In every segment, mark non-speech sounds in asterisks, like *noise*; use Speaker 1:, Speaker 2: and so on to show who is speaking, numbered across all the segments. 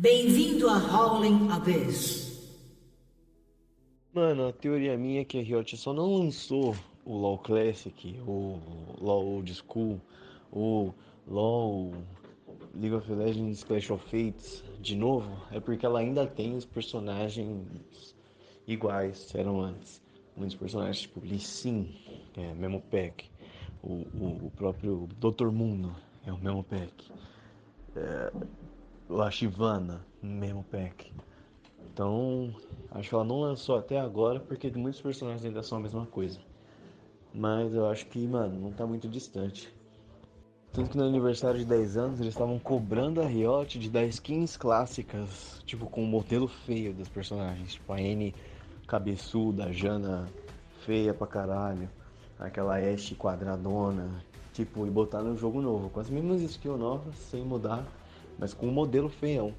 Speaker 1: Bem-vindo a Howling Abyss.
Speaker 2: Mano, a teoria minha é que a Riot só não lançou o LoL Classic, o LoL Old School, o LoL League of Legends Clash of Fates de novo, é porque ela ainda tem os personagens iguais eram antes. Muitos personagens tipo Lee Sin, é Memo Pack, o, o, o próprio Dr. Mundo é o Memo Pack, é, a Shivana, Memo Pack. Então, acho que ela não lançou até agora porque muitos personagens ainda são a mesma coisa. Mas eu acho que, mano, não tá muito distante. Tanto que no aniversário de 10 anos eles estavam cobrando a Riot de dar skins clássicas, tipo com o um modelo feio dos personagens, tipo a N cabeçuda, a Jana feia pra caralho, aquela Ashe quadradona, tipo, e botar no jogo novo, com as mesmas skills novas, sem mudar, mas com um modelo feião.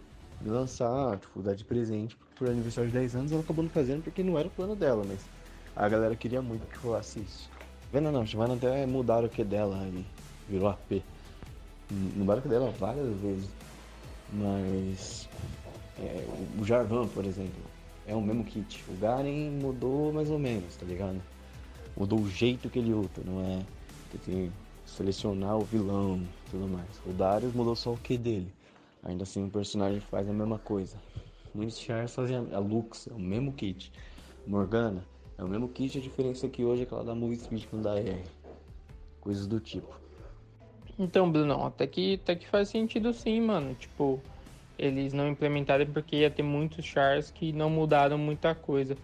Speaker 2: E lançar, tipo, dar de presente por aniversário de 10 anos, ela acabou não fazendo porque não era o plano dela, mas a galera queria muito que rolasse isso. Vendo não, Shivana até mudaram o que dela e virou AP. Mudaram o que dela várias vezes. Mas é, o Jarvan, por exemplo, é o mesmo kit. O Garen mudou mais ou menos, tá ligado? Mudou o jeito que ele luta, não é? Tem que selecionar o vilão e tudo mais. O Darius mudou só o que dele. Ainda assim o personagem faz a mesma coisa. Muitos chars fazem a Lux, é o mesmo kit. Morgana, é o mesmo kit, a diferença é que hoje é que ela dá move speed não dá R. Coisas do tipo.
Speaker 3: Então, Bruno, até que, até que faz sentido sim, mano. Tipo, eles não implementaram porque ia ter muitos chars que não mudaram muita coisa.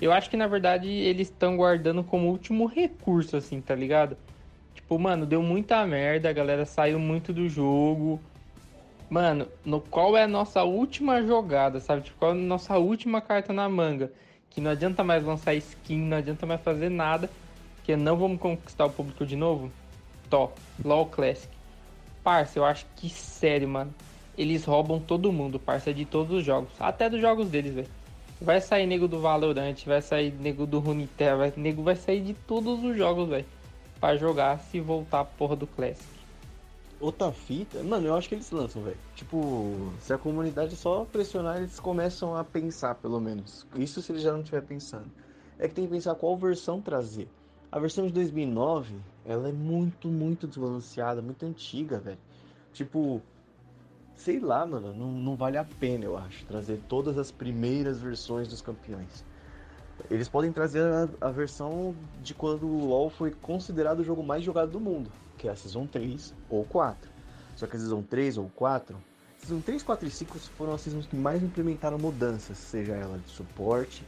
Speaker 3: Eu acho que na verdade eles estão guardando como último recurso, assim, tá ligado? Tipo, mano, deu muita merda, a galera saiu muito do jogo. Mano, no qual é a nossa última jogada, sabe? Tipo, qual é a nossa última carta na manga? que não adianta mais lançar skin, não adianta mais fazer nada, que não vamos conquistar o público de novo. Top, LoL Classic. Parça, eu acho que sério, mano. Eles roubam todo mundo, parça, de todos os jogos. Até dos jogos deles, velho. Vai sair nego do Valorant, vai sair nego do Runeterra, nego vai sair de todos os jogos, velho. Pra jogar se voltar a porra do Classic
Speaker 2: outra fita, mano, eu acho que eles lançam, velho. Tipo, se a comunidade só pressionar, eles começam a pensar, pelo menos. Isso se eles já não estiver pensando. É que tem que pensar qual versão trazer. A versão de 2009, ela é muito, muito desbalanceada, muito antiga, velho. Tipo, sei lá, mano, não, não vale a pena, eu acho, trazer todas as primeiras versões dos campeões. Eles podem trazer a, a versão de quando o LoL foi considerado o jogo mais jogado do mundo que é a Season 3 ou 4. Só que a Season 3 ou 4, Season 3, 4 e 5 foram as seasons que mais implementaram mudanças, seja ela de suporte,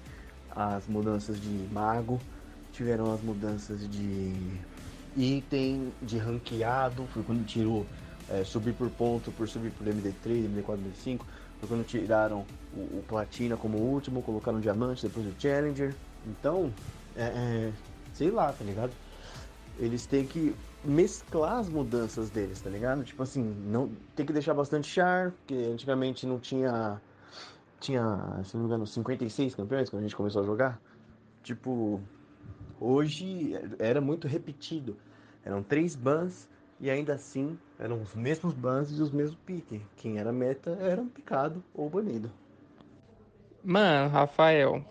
Speaker 2: as mudanças de mago, tiveram as mudanças de item, de ranqueado, foi quando tirou é, subir por ponto, por subir por MD3, MD4, MD5, foi quando tiraram o, o Platina como último, colocaram Diamante, depois o Challenger. Então, é, é, sei lá, tá ligado? Eles têm que mesclar as mudanças deles, tá ligado? Tipo assim, não tem que deixar bastante char, porque antigamente não tinha tinha, se não me engano, 56 campeões quando a gente começou a jogar. Tipo, hoje era muito repetido. Eram três bans e ainda assim eram os mesmos bans e os mesmos piques. Quem era meta era picado ou banido.
Speaker 3: Mano, Rafael,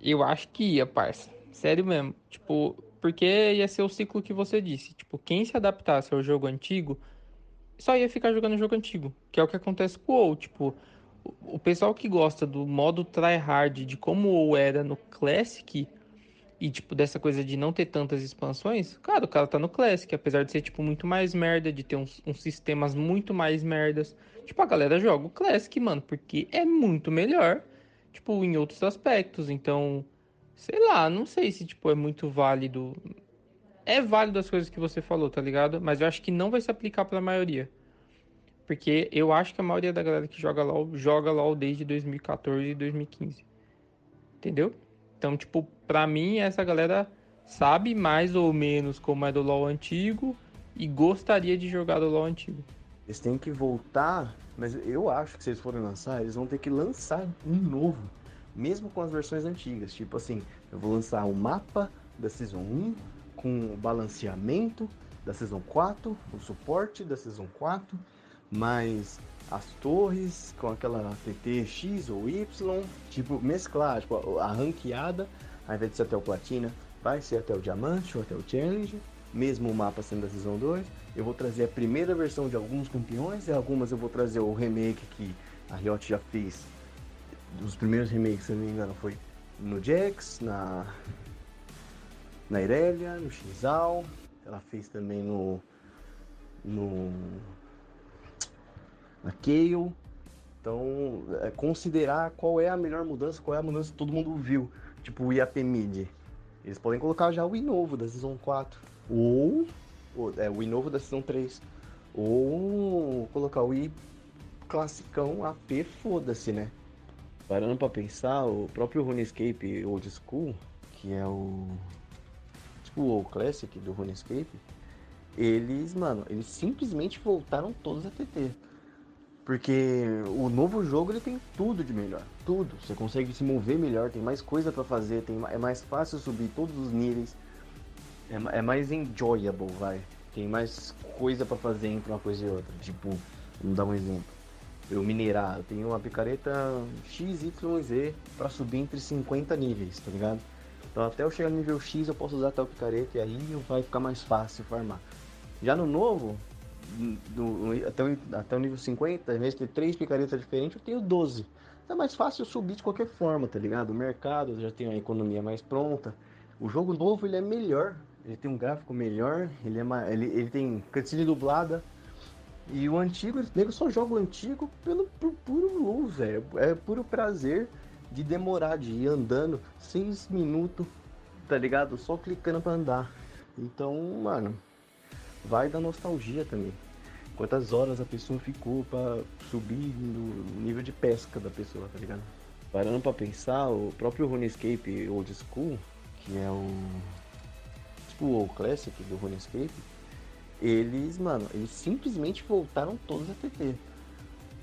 Speaker 3: eu acho que ia, parça. Sério mesmo. Tipo, porque ia ser o ciclo que você disse. Tipo, quem se adaptasse ao jogo antigo só ia ficar jogando jogo antigo. Que é o que acontece com o WoW. Tipo, o pessoal que gosta do modo tryhard, de como o WoW era no Classic, e tipo, dessa coisa de não ter tantas expansões, cara, o cara tá no Classic, apesar de ser, tipo, muito mais merda, de ter uns, uns sistemas muito mais merdas. Tipo, a galera joga o Classic, mano, porque é muito melhor, tipo, em outros aspectos. Então, Sei lá, não sei se tipo é muito válido. É válido as coisas que você falou, tá ligado? Mas eu acho que não vai se aplicar para a maioria. Porque eu acho que a maioria da galera que joga LoL joga LoL desde 2014 e 2015. Entendeu? Então, tipo, pra mim essa galera sabe mais ou menos como é do LoL antigo e gostaria de jogar do LoL antigo.
Speaker 2: Eles têm que voltar, mas eu acho que se eles forem lançar, eles vão ter que lançar um novo mesmo com as versões antigas. Tipo assim, eu vou lançar o mapa da Season 1 com o balanceamento da Season 4, o suporte da Season 4, mas as torres com aquela TT X ou Y, tipo, mesclar, tipo, a ranqueada, ao invés de ser até o Platina, vai ser até o Diamante ou até o Challenge, mesmo o mapa sendo da Season 2. Eu vou trazer a primeira versão de alguns campeões, e algumas eu vou trazer o remake que a Riot já fez. Os primeiros remakes, se não me engano, foi no Jax, na, na Irelia, no Xinzal, ela fez também no, no na Kayle. Então, é considerar qual é a melhor mudança, qual é a mudança que todo mundo viu. Tipo o IAP Mid. Eles podem colocar já o I novo da Season 4. Ou, ou é, o I novo da Season 3. Ou colocar o I classicão AP, foda-se, né? Parando pra pensar, o próprio RuneScape Old School, que é o. Tipo o Classic do RuneScape, eles, mano, eles simplesmente voltaram todos a TT. Porque o novo jogo ele tem tudo de melhor, tudo. Você consegue se mover melhor, tem mais coisa para fazer, tem, é mais fácil subir todos os níveis, é, é mais enjoyable, vai. Tem mais coisa para fazer entre uma coisa e outra. Tipo, vamos dar um exemplo. Eu minerar, eu tenho uma picareta XYZ para subir entre 50 níveis, tá ligado? Então até eu chegar no nível X eu posso usar tal picareta e aí vai ficar mais fácil farmar. Já no novo, do, até, o, até o nível 50, ao invés de ter 3 picaretas diferentes, eu tenho 12. Então é mais fácil eu subir de qualquer forma, tá ligado? O mercado já tem a economia mais pronta. O jogo novo ele é melhor, ele tem um gráfico melhor, ele, é ele, ele tem cutscene dublada. E o antigo, o nego só joga o antigo pelo, puro luz, velho. É puro prazer de demorar, de ir andando 6 minutos, tá ligado? Só clicando pra andar. Então, mano, vai da nostalgia também. Quantas horas a pessoa ficou para subir no nível de pesca da pessoa, tá ligado? Parando para pensar, o próprio RuneScape Old School, que é o tipo o Classic do RuneScape, eles, mano, eles simplesmente voltaram todos a TT.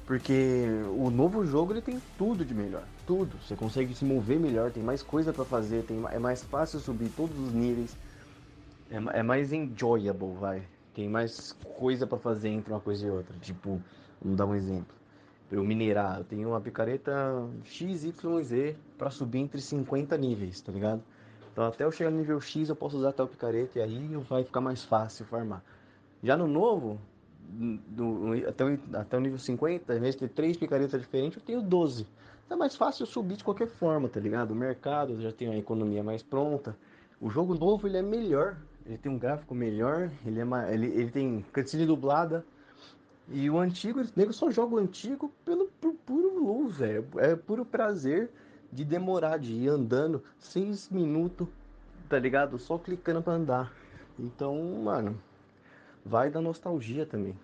Speaker 2: Porque o novo jogo ele tem tudo de melhor, tudo. Você consegue se mover melhor, tem mais coisa para fazer, tem, é mais fácil subir todos os níveis, é, é mais enjoyable, vai tem mais coisa para fazer entre uma coisa e outra. Tipo, vamos dar um exemplo. Eu minerar, eu tenho uma picareta XYZ para subir entre 50 níveis, tá ligado? Então até eu chegar no nível X eu posso usar tal picareta e aí vai ficar mais fácil farmar. Já no novo, do, até, o, até o nível 50, ao invés de ter três picaretas diferentes, eu tenho 12. Então é mais fácil subir de qualquer forma, tá ligado? O mercado já tem a economia mais pronta. O jogo novo ele é melhor ele tem um gráfico melhor, ele, é uma, ele, ele tem cutscene dublada. E o antigo, o nego só joga o antigo pelo por puro luz, velho. É puro prazer de demorar, de ir andando seis minutos, tá ligado? Só clicando pra andar. Então, mano, vai da nostalgia também.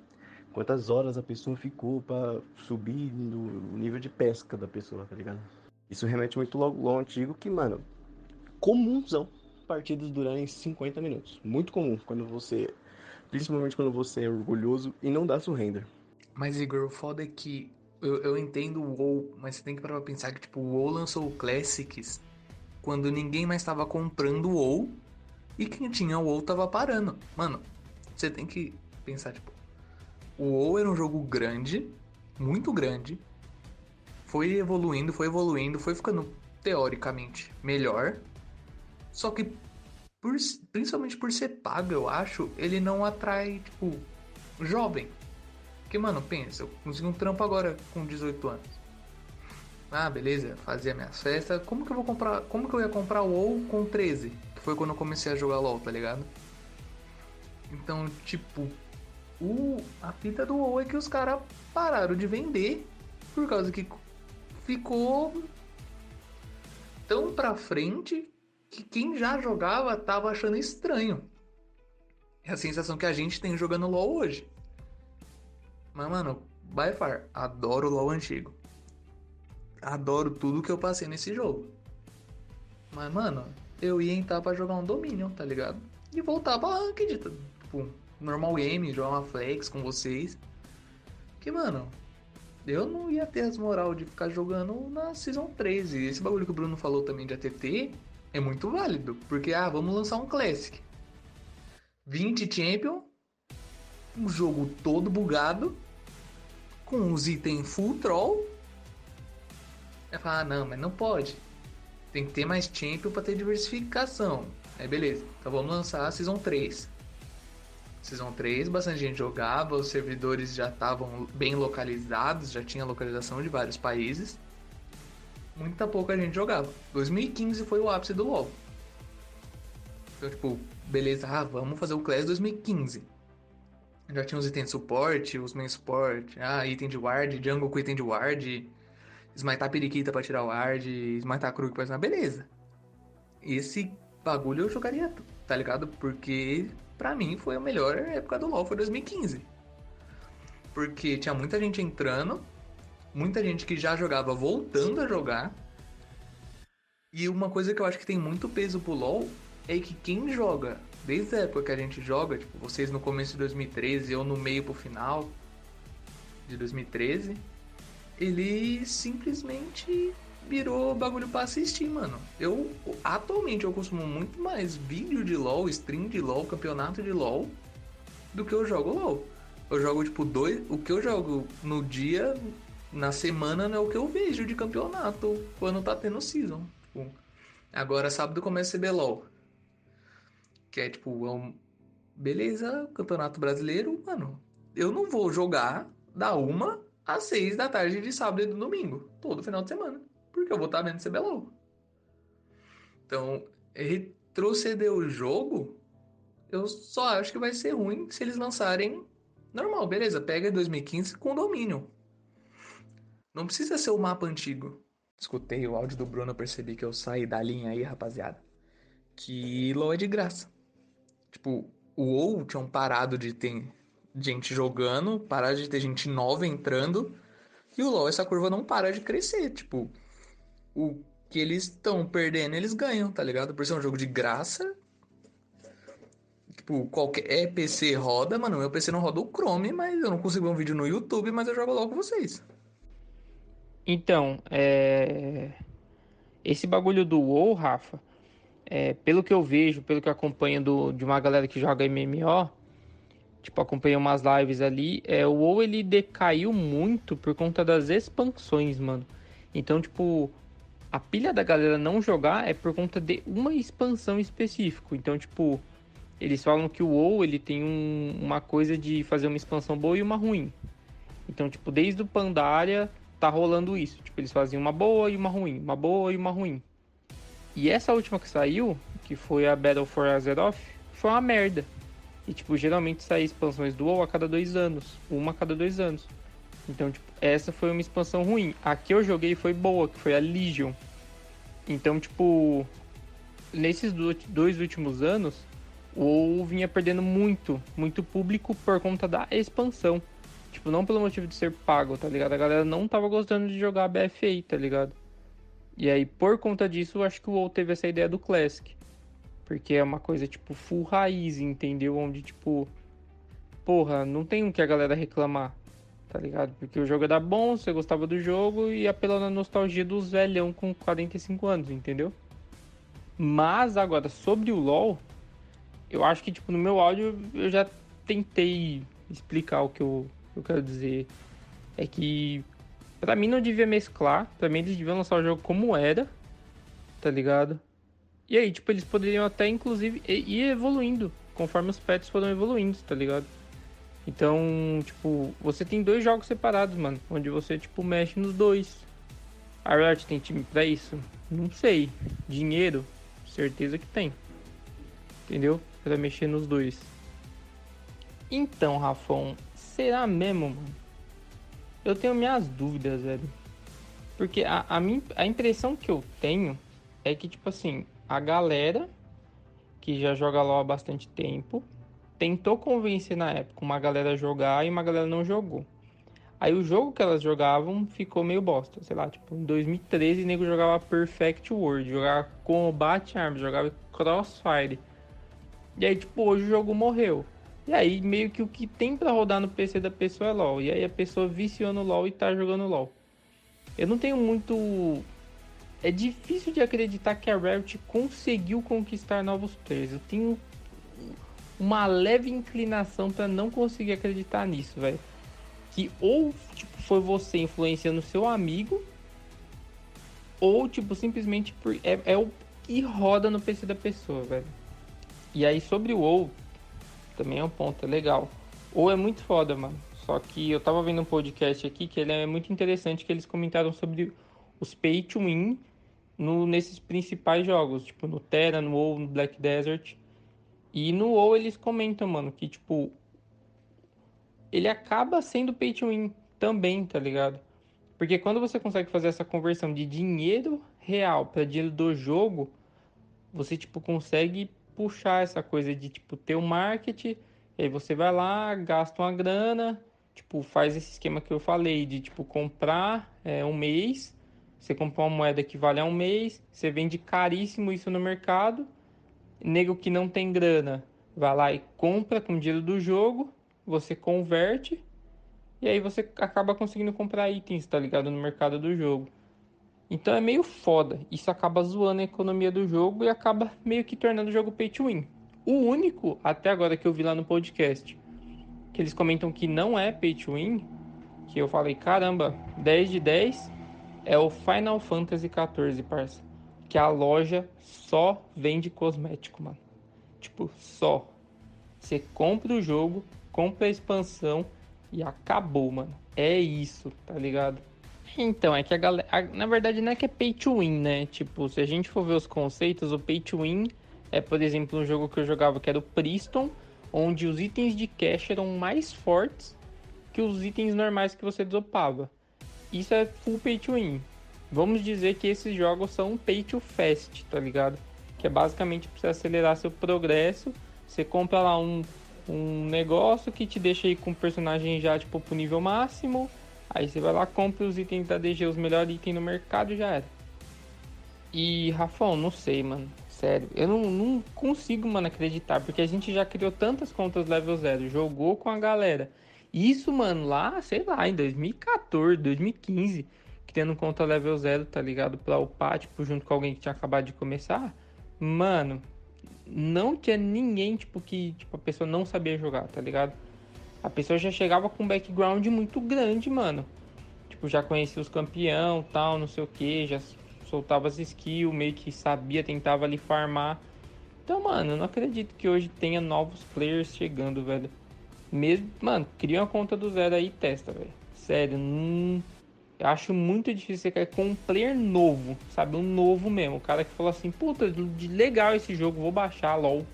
Speaker 2: Quantas horas a pessoa ficou para subir no nível de pesca da pessoa, tá ligado? Isso remete muito logo ao antigo que, mano, comunzão partidas durarem 50 minutos. Muito comum quando você. Principalmente quando você é orgulhoso e não dá surrender.
Speaker 4: Mas, Igor, o foda é que eu, eu entendo o WoW, mas você tem que parar pra pensar que, tipo, o WoW lançou o Classics quando ninguém mais estava comprando o WoW e quem tinha o WoW tava parando. Mano, você tem que pensar, tipo, o WoW era um jogo grande, muito grande, foi evoluindo, foi evoluindo, foi ficando teoricamente melhor, só que, por, principalmente por ser pago, eu acho, ele não atrai, tipo, jovem. Porque, mano, pensa, eu consegui um trampo agora com 18 anos. Ah, beleza, fazia minhas festas. Como que eu vou comprar. Como que eu ia comprar o WoW com 13? Que foi quando eu comecei a jogar LOL, tá ligado? Então, tipo, o, a fita do WoW é que os caras pararam de vender por causa que ficou tão pra frente que quem já jogava tava achando estranho. É a sensação que a gente tem jogando LoL hoje. Mas, mano, by far, adoro o LoL antigo. Adoro tudo que eu passei nesse jogo. Mas, mano, eu ia entrar pra jogar um Dominion, tá ligado? E voltar pra Ranked, tipo, normal game, jogar uma flex com vocês. Que, mano, eu não ia ter as moral de ficar jogando na Season 3. E esse bagulho que o Bruno falou também de ATT, é muito válido. Porque, ah, vamos lançar um Classic. 20 Champion, um jogo todo bugado, com os itens full troll. Aí fala, ah, não, mas não pode. Tem que ter mais champion pra ter diversificação. Aí beleza, então vamos lançar a Season 3. Season 3, bastante gente jogava, os servidores já estavam bem localizados, já tinha localização de vários países. Muita pouca gente jogava. 2015 foi o ápice do LoL. Então, tipo, beleza, ah, vamos fazer o Clash 2015. Já tinha os itens de suporte, os main suporte, ah, item de ward, jungle com item de ward, smitar periquita pra tirar ward, smitar Krug pra tirar... Beleza. Esse bagulho eu jogaria, tá ligado? Porque pra mim foi a melhor época do LoL, foi 2015. Porque tinha muita gente entrando, muita gente que já jogava voltando a jogar. E uma coisa que eu acho que tem muito peso pro LoL é que quem joga, desde a época que a gente joga, tipo, vocês no começo de 2013, eu no meio pro final de 2013, ele simplesmente virou bagulho pra assistir, mano. Eu, atualmente, eu consumo muito mais vídeo de LoL, stream de LoL, campeonato de LoL, do que eu jogo LoL. Eu jogo, tipo, dois... O que eu jogo no dia, na semana, não é o que eu vejo de campeonato quando tá tendo season. Tipo, agora, sábado começa a CBLOL. Que é, tipo, é um... beleza, campeonato brasileiro, mano. Eu não vou jogar da uma às seis da tarde de sábado e do domingo, todo final de semana porque eu vou estar vendo CBLOL. Então, retroceder o jogo, eu só acho que vai ser ruim se eles lançarem normal, beleza, pega 2015 com domínio. Não precisa ser o mapa antigo. Escutei o áudio do Bruno, percebi que eu saí da linha aí, rapaziada. Que LoL é de graça. Tipo, o WoW tinham parado de ter gente jogando, parado de ter gente nova entrando. E o LoL, essa curva não para de crescer. Tipo, o que eles estão perdendo, eles ganham, tá ligado? Por ser um jogo de graça. Tipo, qualquer é PC roda, mano. Meu PC não roda o Chrome, mas eu não consigo ver um vídeo no YouTube, mas eu jogo logo com vocês.
Speaker 3: Então, é... esse bagulho do WoW, Rafa, é, pelo que eu vejo, pelo que eu acompanho do, de uma galera que joga MMO, tipo, acompanhei umas lives ali, é, o WoW ele decaiu muito por conta das expansões, mano. Então, tipo, a pilha da galera não jogar é por conta de uma expansão específica. Então, tipo, eles falam que o WoW ele tem um, uma coisa de fazer uma expansão boa e uma ruim. Então, tipo, desde o Pandaria tá rolando isso. Tipo, eles fazem uma boa e uma ruim, uma boa e uma ruim. E essa última que saiu, que foi a Battle for Azeroth, foi uma merda. E, tipo, geralmente saem expansões do WoW a cada dois anos. Uma a cada dois anos. Então, tipo, essa foi uma expansão ruim. A que eu joguei foi boa, que foi a Legion. Então, tipo, nesses dois últimos anos, o WoW vinha perdendo muito, muito público por conta da expansão. Tipo, não pelo motivo de ser pago, tá ligado? A galera não tava gostando de jogar BFA, tá ligado? E aí, por conta disso, eu acho que o WoW teve essa ideia do Classic. Porque é uma coisa, tipo, full raiz, entendeu? Onde, tipo, porra, não tem o que a galera reclamar tá ligado? Porque o jogo era bom, você gostava do jogo e apelou na nostalgia dos velhão com 45 anos, entendeu? Mas agora, sobre o LoL, eu acho que, tipo, no meu áudio eu já tentei explicar o que eu, eu quero dizer. É que, pra mim não devia mesclar, pra mim eles deviam lançar o jogo como era, tá ligado? E aí, tipo, eles poderiam até, inclusive, ir evoluindo, conforme os pets foram evoluindo, tá ligado? Então, tipo, você tem dois jogos separados, mano, onde você, tipo, mexe nos dois. A Riot tem time pra isso? Não sei. Dinheiro? Certeza que tem. Entendeu? Pra mexer nos dois. Então, Rafão, será mesmo, mano? Eu tenho minhas dúvidas, velho. Porque a, a, minha, a impressão que eu tenho é que, tipo assim, a galera que já joga LOL há bastante tempo tentou convencer na época uma galera a jogar e uma galera não jogou. Aí o jogo que elas jogavam ficou meio bosta. Sei lá, tipo, em 2013 o nego jogava Perfect World, jogava Combat Arms, jogava Crossfire. E aí, tipo, hoje o jogo morreu. E aí, meio que o que tem para rodar no PC da pessoa é LoL. E aí a pessoa viciou no LoL e tá jogando LoL. Eu não tenho muito. É difícil de acreditar que a Riot conseguiu conquistar novos players. Eu tenho uma leve inclinação para não conseguir acreditar nisso, velho. que ou tipo, foi você influenciando seu amigo, ou tipo, simplesmente é, é o que roda no PC da pessoa, velho. E aí sobre o WoW, também é um ponto legal. Ou é muito foda, mano. Só que eu tava vendo um podcast aqui que ele é muito interessante, que eles comentaram sobre os pay to win no, nesses principais jogos, tipo no Terra, no WoW, no Black Desert. E no WoW eles comentam, mano, que tipo ele acaba sendo pay to win também, tá ligado? Porque quando você consegue fazer essa conversão de dinheiro real para dinheiro do jogo, você tipo consegue puxar essa coisa de tipo ter o marketing, aí você vai lá, gasta uma grana, tipo faz esse esquema que eu falei de tipo comprar é, um mês, você compra uma moeda que vale a um mês, você vende caríssimo isso no mercado, nego que não tem grana vai lá e compra com dinheiro do jogo, você converte e aí você acaba conseguindo comprar itens, tá ligado, no mercado do jogo. Então é meio foda. Isso acaba zoando a economia do jogo e acaba meio que tornando o jogo pay to win. O único, até agora que eu vi lá no podcast, que eles comentam que não é pay to win, que eu falei, caramba, 10 de 10, é o Final Fantasy XIV, parça. Que a loja só vende cosmético, mano. Tipo, só. Você compra o jogo, compra a expansão e acabou, mano. É isso, tá ligado? Então, é que a galera. Na verdade, não é que é pay to win, né? Tipo, se a gente for ver os conceitos, o pay to win é, por exemplo, um jogo que eu jogava que era o Priston, onde os itens de cash eram mais fortes que os itens normais que você dropava. Isso é full pay to win. Vamos dizer que esses jogos são pay to fast, tá ligado? Que é basicamente para você acelerar seu progresso. Você compra lá um, um negócio que te deixa aí com o personagem já tipo pro nível máximo Aí você vai lá, compra os itens da DG, os melhores itens no mercado já era. E, Rafão, não sei, mano. Sério, eu não, não consigo, mano, acreditar. Porque a gente já criou tantas contas level 0, jogou com a galera. Isso, mano, lá, sei lá, em 2014, 2015, criando conta level 0, tá ligado? Pra upar, tipo, junto com alguém que tinha acabado de começar. Mano, não tinha ninguém, tipo, que tipo, a pessoa não sabia jogar, tá ligado? a pessoa já chegava com um background muito grande, mano. Tipo, já conhecia os campeão, tal, não sei o que, já soltava as skills, meio que sabia, tentava ali farmar. Então, mano, eu não acredito que hoje tenha novos players chegando, velho. Mesmo, mano, cria uma conta do zero aí e testa, velho. Sério, não. Eu acho muito difícil você cair com um player novo, sabe? Um novo mesmo. O cara que falou assim, puta, legal esse jogo, vou baixar, LOL.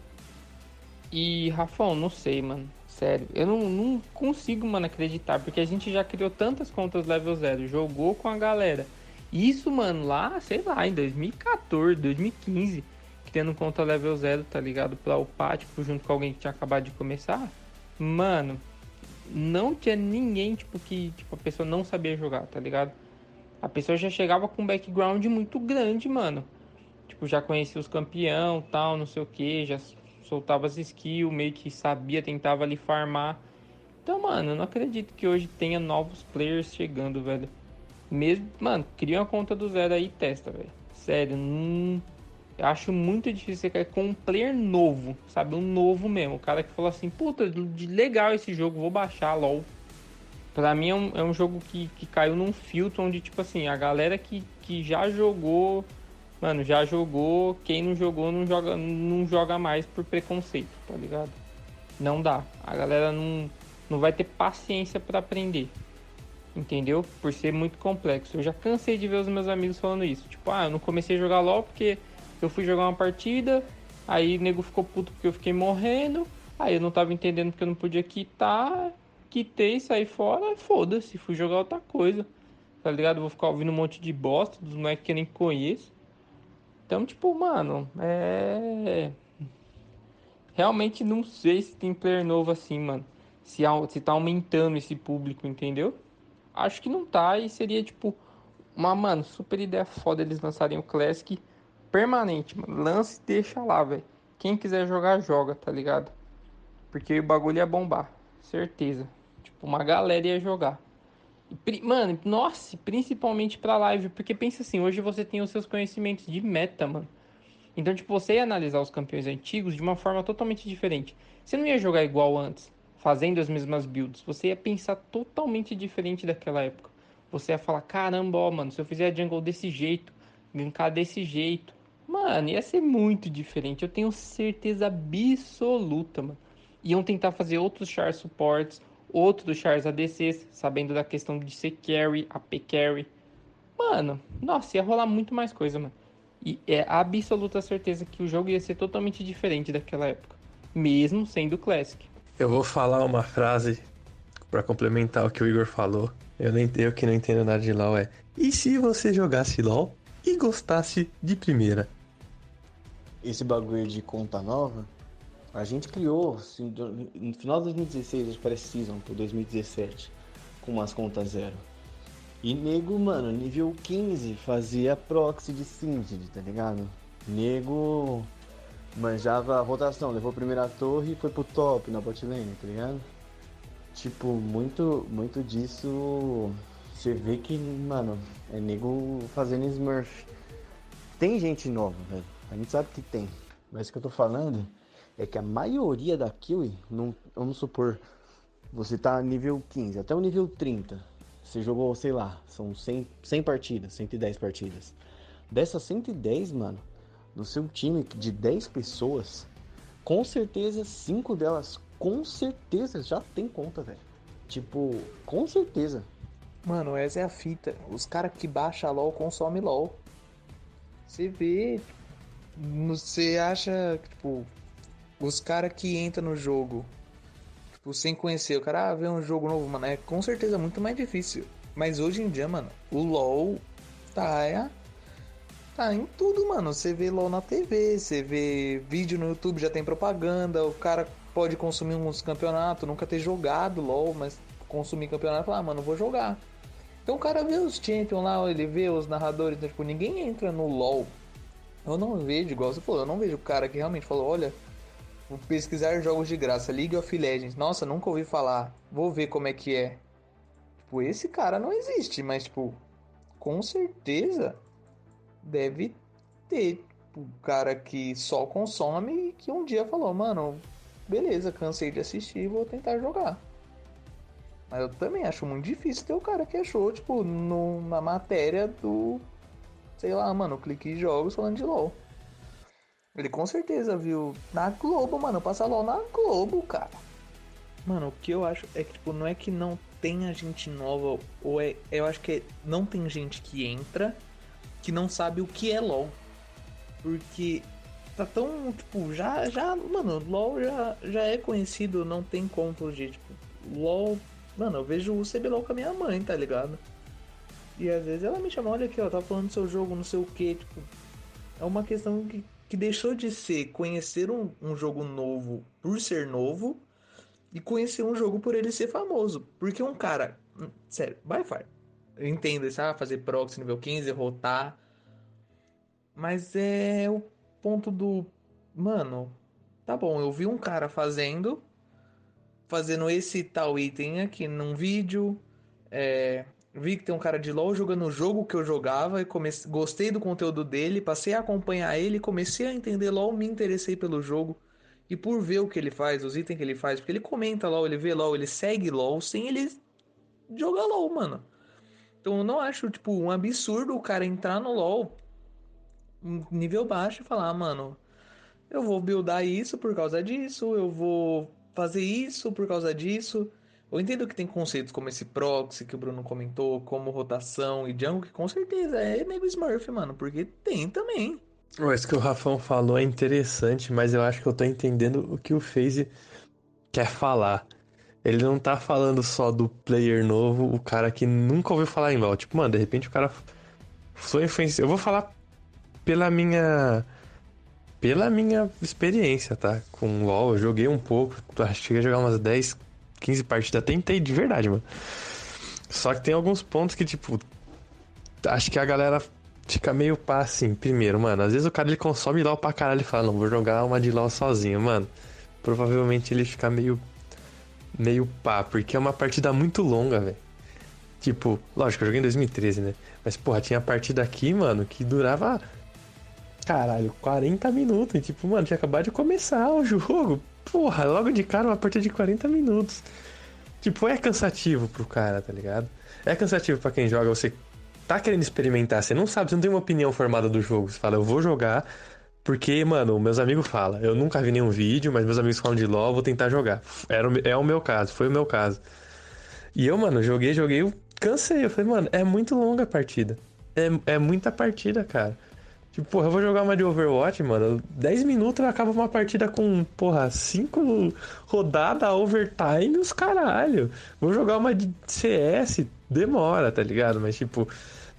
Speaker 3: E, Rafão, não sei, mano. Sério, eu não, não consigo, mano, acreditar, porque a gente já criou tantas contas level 0, jogou com a galera. Isso, mano, lá, sei lá, em 2014, 2015, criando conta level 0, tá ligado? Pra upar, tipo, junto com alguém que tinha acabado de começar. Mano, não tinha ninguém, tipo, que tipo, a pessoa não sabia jogar, tá ligado? A pessoa já chegava com um background muito grande, mano. Tipo, já conhecia os campeão, tal, não sei o que, já soltava as skills, meio que sabia, tentava ali farmar. Então, mano, eu não acredito que hoje tenha novos players chegando, velho. Mesmo, mano, cria uma conta do zero aí e testa, velho. Sério, não. Eu acho muito difícil você cair com um player novo, sabe? Um novo mesmo. O cara que falou assim, puta, legal esse jogo, vou baixar, LOL. Pra mim é um, é um jogo que, que caiu num filtro onde, tipo assim, a galera que, que já jogou Mano, já jogou, quem não jogou não joga, não joga mais por preconceito, tá ligado? Não dá. A galera não, não vai ter paciência para aprender. Entendeu? Por ser muito complexo. Eu já cansei de ver os meus amigos falando isso. Tipo, ah, eu não comecei a jogar LOL porque eu fui jogar uma partida, aí o nego ficou puto porque eu fiquei morrendo, aí eu não tava entendendo porque eu não podia quitar, quitei, saí fora, foda-se, fui jogar outra coisa. Tá ligado? Vou ficar ouvindo um monte de bosta dos moleques que eu nem conheço. Então, tipo, mano, é. Realmente não sei se tem player novo assim, mano. Se, se tá aumentando esse público, entendeu? Acho que não tá e seria, tipo, uma, mano, super ideia foda eles lançarem o Classic permanente, mano. Lance e deixa lá, velho. Quem quiser jogar, joga, tá ligado? Porque o bagulho ia bombar, certeza. Tipo, uma galera ia jogar. Mano, nossa, principalmente pra live, porque pensa assim, hoje você tem os seus conhecimentos de meta, mano. Então, tipo, você ia analisar os campeões antigos de uma forma totalmente diferente. Você não ia jogar igual antes. fazendo as mesmas builds, você ia pensar totalmente diferente daquela época. Você ia falar, caramba, ó, mano, se eu fizer a jungle desse jeito, gankar desse jeito, mano, ia ser muito diferente. Eu tenho certeza absoluta, mano. Iam tentar fazer outros char supports, outros chars ADCs, sabendo da questão de ser carry, AP carry. Mano, nossa, ia rolar muito mais coisa, mano. E é absoluta certeza que o jogo ia ser totalmente diferente daquela época, mesmo sendo Classic.
Speaker 5: Eu vou falar uma frase para complementar o que o Igor falou. Eu, nem, eu que não entendo nada de LoL é. E se você jogasse LoL e gostasse de primeira?
Speaker 2: Esse bagulho de conta nova, a gente criou assim, no final de 2016, acho que parece Season, por 2017, com umas contas zero. E nego, mano, nível 15 fazia proxy de Singed, tá ligado? Nego manjava a rotação, levou a primeira torre e foi pro top na botlane, tá ligado? Tipo, muito, muito disso você vê que, mano, é nego fazendo Smurf. Tem gente nova, velho. A gente sabe que tem. Mas o que eu tô falando é que a maioria da Kiwi, não, vamos supor, você tá nível 15 até o nível 30 você jogou, sei lá, são 100, 100 partidas, 110 partidas. Dessas 110, mano, do seu time de 10 pessoas, com certeza 5 delas, com certeza já tem conta, velho. Tipo, com certeza.
Speaker 4: Mano, essa é a fita. Os caras que baixa LOL consomem LOL. Você vê. Você acha, tipo, os caras que entram no jogo Tipo, sem conhecer. O cara ah, vê um jogo novo, mano, é com certeza muito mais difícil. Mas hoje em dia, mano, o LoL tá, é, tá em tudo, mano. Você vê LoL na TV, você vê vídeo no YouTube, já tem propaganda. O cara pode consumir uns campeonatos, nunca ter jogado LoL, mas consumir campeonato e falar, ah, mano, vou jogar. Então o cara vê os champions lá, ele vê os narradores, então, tipo, ninguém entra no LoL. Eu não vejo, igual você falou, eu não vejo o cara que realmente falou, olha, Vou pesquisar jogos de graça, League of Legends. Nossa, nunca ouvi falar. Vou ver como é que é. Tipo, esse cara não existe, mas tipo, com certeza deve ter o tipo, cara que só consome e que um dia falou, mano, beleza, cansei de assistir, vou tentar jogar. Mas eu também acho muito difícil ter o cara que achou, tipo, no, na matéria do. Sei lá, mano, clique jogos falando de LOL. Ele com certeza viu na Globo, mano. Passa LOL na Globo, cara. Mano, o que eu acho é que, tipo, não é que não tenha gente nova, ou é. Eu acho que não tem gente que entra que não sabe o que é LOL. Porque tá tão, tipo, já, já, mano, LOL já, já é conhecido, não tem como fugir, tipo, LOL, mano, eu vejo o CBLOL com a minha mãe, tá ligado? E às vezes ela me chama, olha aqui, ó, tá falando do seu jogo, não sei o que, tipo, é uma questão que que deixou de ser conhecer um, um jogo novo por ser novo e conhecer um jogo por ele ser famoso. Porque um cara. Hum, sério, vai, vai. Eu entendo, sabe? Fazer proxy nível 15, rotar. Mas é o ponto do. Mano, tá bom, eu vi um cara fazendo. Fazendo esse tal item aqui num vídeo. É, vi que tem um cara de LoL jogando o jogo que eu jogava e comecei, gostei do conteúdo dele, passei a acompanhar ele, comecei a entender LoL, me interessei pelo jogo e por ver o que ele faz, os itens que ele faz, porque ele comenta LoL, ele vê LoL, ele segue LoL sem ele jogar LoL, mano. Então eu não acho, tipo, um absurdo o cara entrar no LoL nível baixo e falar, ah, mano, eu vou buildar isso por causa disso, eu vou fazer isso por causa disso. Eu entendo que tem conceitos como esse proxy que o Bruno comentou, como rotação e jungle, que com certeza é nego Smurf, mano, porque tem também.
Speaker 5: Isso que o Rafão falou é interessante, mas eu acho que eu tô entendendo o que o FaZe quer falar. Ele não tá falando só do player novo, o cara que nunca ouviu falar em LoL. Tipo, mano, de repente o cara foi influenciado. Eu vou falar pela minha pela minha experiência, tá? Com LoL, eu joguei um pouco, cheguei a jogar umas 10, 15 partidas, tentei de verdade, mano. Só que tem alguns pontos que, tipo, acho que a galera fica meio pá assim. Primeiro, mano, às vezes o cara ele consome LOL pra caralho e fala, não, vou jogar uma de LOL sozinho, mano. Provavelmente ele fica meio. meio pá, porque é uma partida muito longa, velho. Tipo, lógico, eu joguei em 2013, né? Mas, porra, tinha partida aqui, mano, que durava. Caralho, 40 minutos. E, tipo, mano, tinha acabado de começar o *laughs* jogo. Porra, logo de cara uma partida de 40 minutos. Tipo, é cansativo pro cara, tá ligado? É cansativo pra quem joga, você tá querendo experimentar, você não sabe, você não tem uma opinião formada do jogo. Você fala, eu vou jogar, porque, mano, meus amigos falam. Eu nunca vi nenhum vídeo, mas meus amigos falam de LoL, vou tentar jogar. Era, é o meu caso, foi o meu caso. E eu, mano, joguei, joguei, eu cansei. Eu falei, mano, é muito longa a partida. É, é muita partida, cara. Tipo, porra, eu vou jogar uma de Overwatch, mano. 10 minutos eu acabo uma partida com, porra, 5 rodadas, overtime, os caralho. Vou jogar uma de CS, demora, tá ligado? Mas, tipo,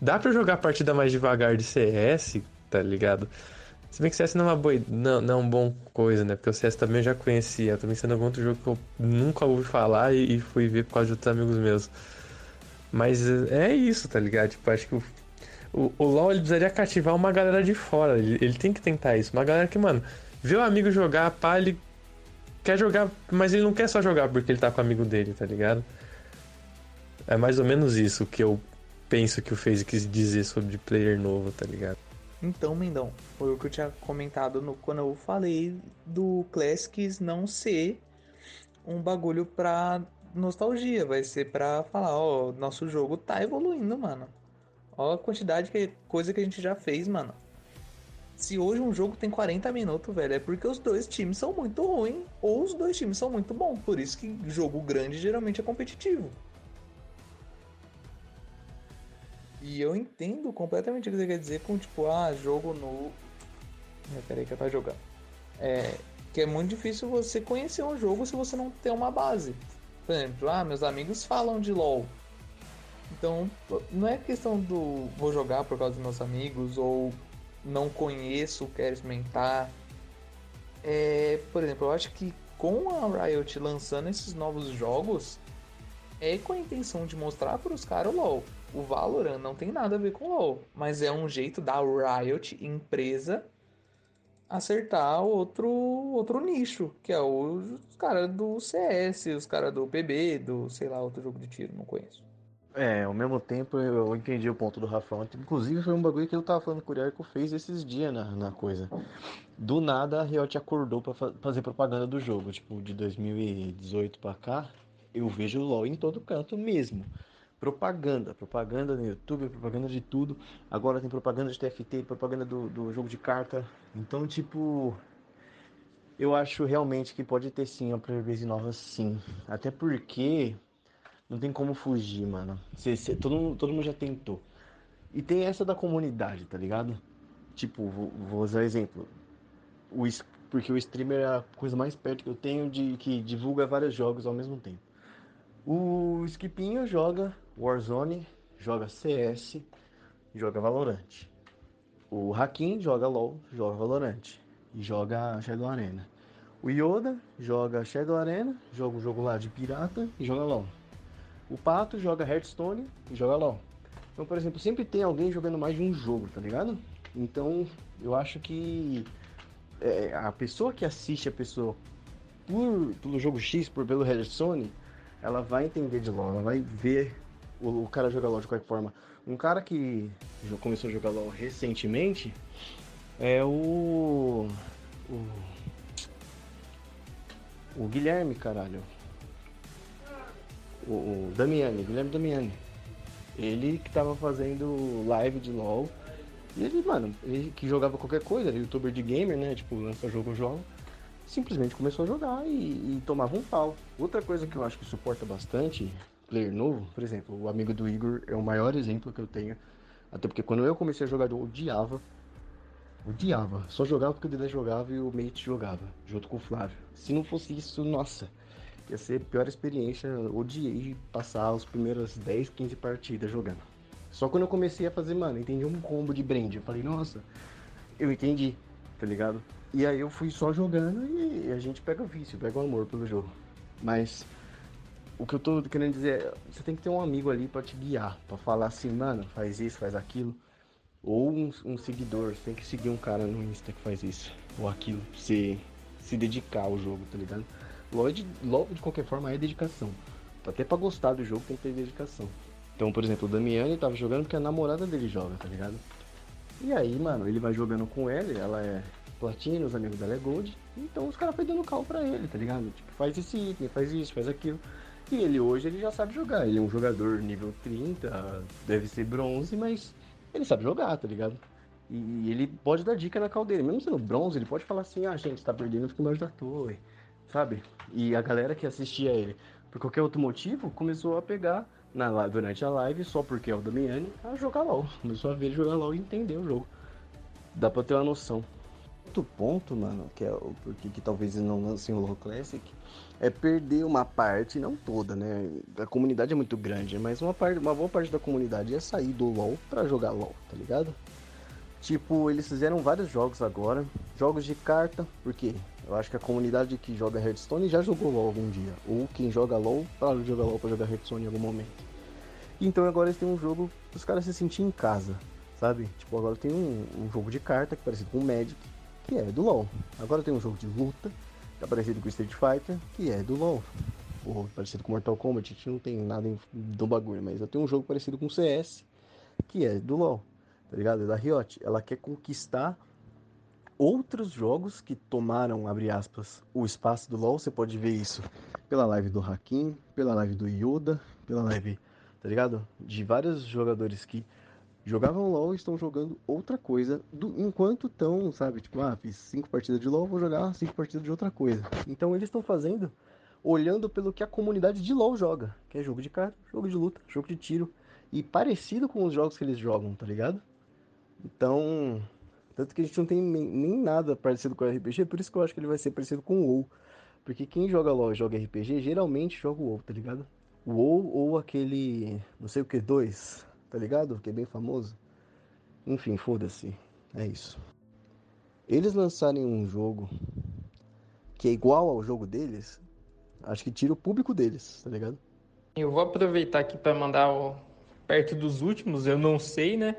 Speaker 5: dá pra jogar partida mais devagar de CS, tá ligado? Se bem que CS não é uma boa, não, não é uma boa coisa, né? Porque o CS também eu já conhecia. Tô pensando em outro jogo que eu nunca ouvi falar e, e fui ver por causa de outros amigos meus. Mas é isso, tá ligado? Tipo, acho que o, o, o LoL ele precisaria cativar uma galera de fora. Ele, ele tem que tentar isso. Uma galera que, mano, vê o amigo jogar, pá, ele quer jogar, mas ele não quer só jogar porque ele tá com o amigo dele, tá ligado? É mais ou menos isso que eu penso que o FaZe quis dizer sobre player novo, tá ligado?
Speaker 4: Então, Mendão, foi o que eu tinha comentado no, quando eu falei do Classics não ser um bagulho pra nostalgia, vai ser pra falar, ó, nosso jogo tá evoluindo, mano. Ó a quantidade de coisa que a gente já fez, mano. Se hoje um jogo tem 40 minutos, velho, é porque os dois times são muito ruins ou os dois times são muito bons. Por isso que jogo grande geralmente é competitivo. E eu entendo completamente o que você quer dizer com, tipo, ah, jogo no. Peraí que eu tava jogando. É. Que é muito difícil você conhecer um jogo se você não tem uma base. Por exemplo, ah, meus amigos falam de LoL. Então, não é questão do vou jogar por causa dos meus amigos ou não conheço, quero experimentar. É, por exemplo, eu acho que com a Riot lançando esses novos jogos, é com a intenção de mostrar para os caras o LoL. O Valorant não tem nada a ver com o LoL, mas é um jeito da Riot, empresa, acertar outro outro nicho, que é os caras do CS, os caras do PB, do sei lá, outro jogo de tiro, não conheço.
Speaker 2: É, ao mesmo tempo eu entendi o ponto do Rafão. Inclusive foi um bagulho que eu tava falando com o Ariarco fez esses dias na, na coisa. Do nada a Riot acordou pra fa- fazer propaganda do jogo. Tipo, de 2018 pra cá, eu vejo o LoL em todo canto mesmo. Propaganda, propaganda no YouTube, propaganda de tudo. Agora tem propaganda de TFT, propaganda do, do jogo de carta. Então, tipo, eu acho realmente que pode ter sim uma player nova, sim. Até porque não tem como fugir, mano. Cê- cê- todo, mundo- todo mundo já tentou. E tem essa da comunidade, tá ligado? Tipo, vou, vou usar exemplo. O, porque o streamer é a coisa mais perto que eu tenho de que divulga vários jogos ao mesmo tempo. O Skipinho joga Warzone, joga CS, joga Valorant. O Hakim joga LoL, joga Valorant e joga Shadow Arena. O Yoda joga Shadow Arena, joga o jogo lá de pirata e joga LoL. O Pato joga Hearthstone e joga LoL. Então, por exemplo, sempre tem alguém jogando mais de um jogo, tá ligado? Então, eu acho que é, a pessoa que assiste a pessoa por, pelo jogo X, por pelo Hearthstone, ela vai entender de LoL, ela vai ver o, o cara jogar LoL de qualquer forma. Um cara que começou a jogar LoL recentemente é o. O, o Guilherme, caralho. O, o Damiani, Guilherme Damiani. Ele que tava fazendo live de LoL. E ele, mano, ele que jogava qualquer coisa, era youtuber de gamer, né? Tipo, lança jogo, joga. Simplesmente começou a jogar e, e tomava um pau. Outra coisa que eu acho que suporta bastante player novo, por exemplo, o amigo do Igor é o maior exemplo que eu tenho. Até porque quando eu comecei a jogar, eu odiava. Odiava. Só jogava porque o Dedé jogava e o Mate jogava, junto com o Flávio. Se não fosse isso, nossa, ia ser a pior experiência. Eu odiei passar as primeiras 10, 15 partidas jogando. Só quando eu comecei a fazer, mano, entendi um combo de brand. Eu falei, nossa, eu entendi, tá ligado? E aí eu fui só jogando e a gente pega o vício, pega o amor pelo jogo. Mas o que eu tô querendo dizer é, você tem que ter um amigo ali pra te guiar, pra falar assim, mano, faz isso, faz aquilo. Ou um, um seguidor, você tem que seguir um cara no Insta que faz isso, ou aquilo, pra você se dedicar ao jogo, tá ligado? De, LOL, de qualquer forma é dedicação. Até pra gostar do jogo tem que ter dedicação. Então, por exemplo, o Damiani tava jogando porque a namorada dele joga, tá ligado? E aí, mano, ele vai jogando com ela, ela é platina, os amigos dela é gold. Então os caras foi dando cal pra ele, tá ligado? Tipo, faz esse item, faz isso, faz aquilo. E ele hoje ele já sabe jogar. Ele é um jogador nível 30, deve ser bronze, mas ele sabe jogar, tá ligado? E ele pode dar dica na caldeira. Mesmo sendo bronze, ele pode falar assim, ah, gente, tá perdendo, fica embaixo da torre, sabe? E a galera que assistia ele, por qualquer outro motivo, começou a pegar na, durante a live, só porque é o Damiani, a jogar LOL. Começou a ver jogar LOL e entender o jogo. Dá pra ter uma noção. Outro ponto, mano, que é o porquê que talvez eles não lancem o LoL Classic, é perder uma parte, não toda, né? A comunidade é muito grande, mas uma, parte, uma boa parte da comunidade ia sair do LoL pra jogar LoL, tá ligado? Tipo, eles fizeram vários jogos agora, jogos de carta, porque eu acho que a comunidade que joga Hearthstone já jogou LoL algum dia, ou quem joga LoL para de jogar LoL para jogar Hearthstone em algum momento. Então agora eles têm um jogo para os caras se sentirem em casa, sabe? Tipo, agora tem um, um, jogo de carta que é parecido com o Magic, que é do LoL. Agora tem um jogo de luta, que é parecido com Street Fighter, que é do LoL. Ou parecido com Mortal Kombat, a gente não tem nada do bagulho, mas eu tenho um jogo parecido com CS, que é do LoL tá ligado? É da Riot. Ela quer conquistar outros jogos que tomaram, abre aspas, o espaço do LoL. Você pode ver isso pela live do Hakim, pela live do Yoda, pela live, tá ligado? De vários jogadores que jogavam LoL e estão jogando outra coisa do, enquanto estão, sabe? Tipo, ah, fiz cinco partidas de LoL, vou jogar cinco partidas de outra coisa. Então eles estão fazendo olhando pelo que a comunidade de LoL joga, que é jogo de carta, jogo de luta, jogo de tiro e parecido com os jogos que eles jogam, tá ligado? Então, tanto que a gente não tem nem nada parecido com RPG, por isso que eu acho que ele vai ser parecido com o WoW. Porque quem joga LoL e joga RPG, geralmente joga o WoW, tá ligado? O WoW ou aquele, não sei o que, 2, tá ligado? Que é bem famoso. Enfim, foda-se. É isso. Eles lançarem um jogo que é igual ao jogo deles, acho que tira o público deles, tá ligado?
Speaker 3: Eu vou aproveitar aqui para mandar o... perto dos últimos, eu não sei, né?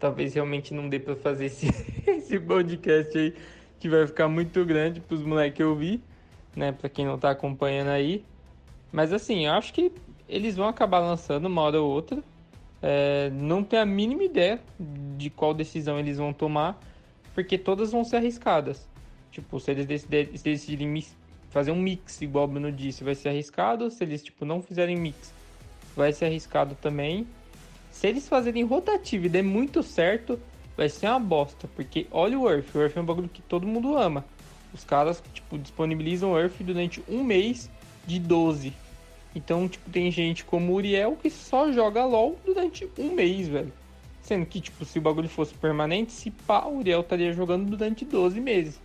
Speaker 3: Talvez realmente não dê para fazer esse, *laughs* esse podcast aí, que vai ficar muito grande para os moleques ouvir, né? Para quem não tá acompanhando aí. Mas assim, eu acho que eles vão acabar lançando uma hora ou outra. É, não tenho a mínima ideia de qual decisão eles vão tomar, porque todas vão ser arriscadas. Tipo, se eles decidirem fazer um mix, igual o Bruno disse, vai ser arriscado. Se eles tipo, não fizerem mix, vai ser arriscado também. Se eles fazerem rotativo e der muito certo, vai ser uma bosta. Porque olha o Earth. O Earth é um bagulho que todo mundo ama. Os caras, tipo, disponibilizam Earth durante um mês de 12. Então, tipo, tem gente como Uriel que só joga LOL durante um mês, velho. Sendo que, tipo, se o bagulho fosse permanente, se pá, o Uriel estaria jogando durante 12 meses.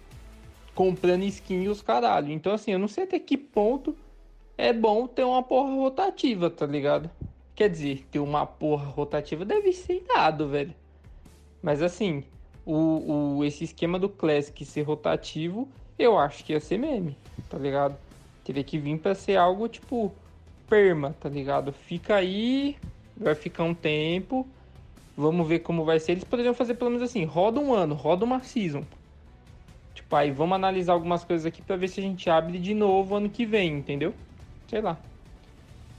Speaker 3: Comprando skin e os caralho. Então, assim, eu não sei até que ponto é bom ter uma porra rotativa, tá ligado? Quer dizer, ter uma porra rotativa deve ser dado, velho. Mas assim, o, o, esse esquema do Classic ser rotativo, eu acho que ia ser meme, tá ligado? Teria que vir pra ser algo tipo perma, tá ligado? Fica aí, vai ficar um tempo, vamos ver como vai ser. Eles poderiam fazer pelo menos assim, roda um ano, roda uma season. Tipo, aí vamos analisar algumas coisas aqui pra ver se a gente abre de novo ano que vem, entendeu? Sei lá.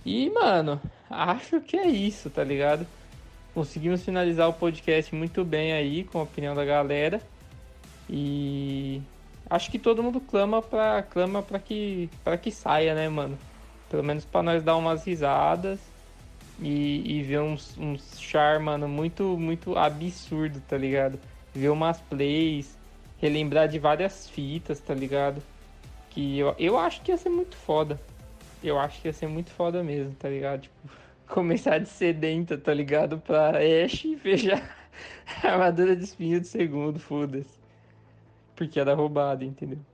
Speaker 3: E, mano, acho que é isso, tá ligado? Conseguimos finalizar o podcast muito bem aí, com a opinião da galera. E acho que todo mundo clama pra, clama pra, que, pra que saia, né, mano? Pelo menos pra nós dar umas risadas e, e ver uns, uns char, mano, muito, muito absurdo, tá ligado? Ver umas plays, relembrar de várias fitas, tá ligado? Que eu, eu acho que ia ser muito foda eu acho que ia ser muito foda mesmo, tá ligado? Tipo, *laughs* começar de sedenta, tá ligado? Pra Ashe e fechar *laughs* a armadura de espinho do segundo, foda-se. Porque era roubado, entendeu?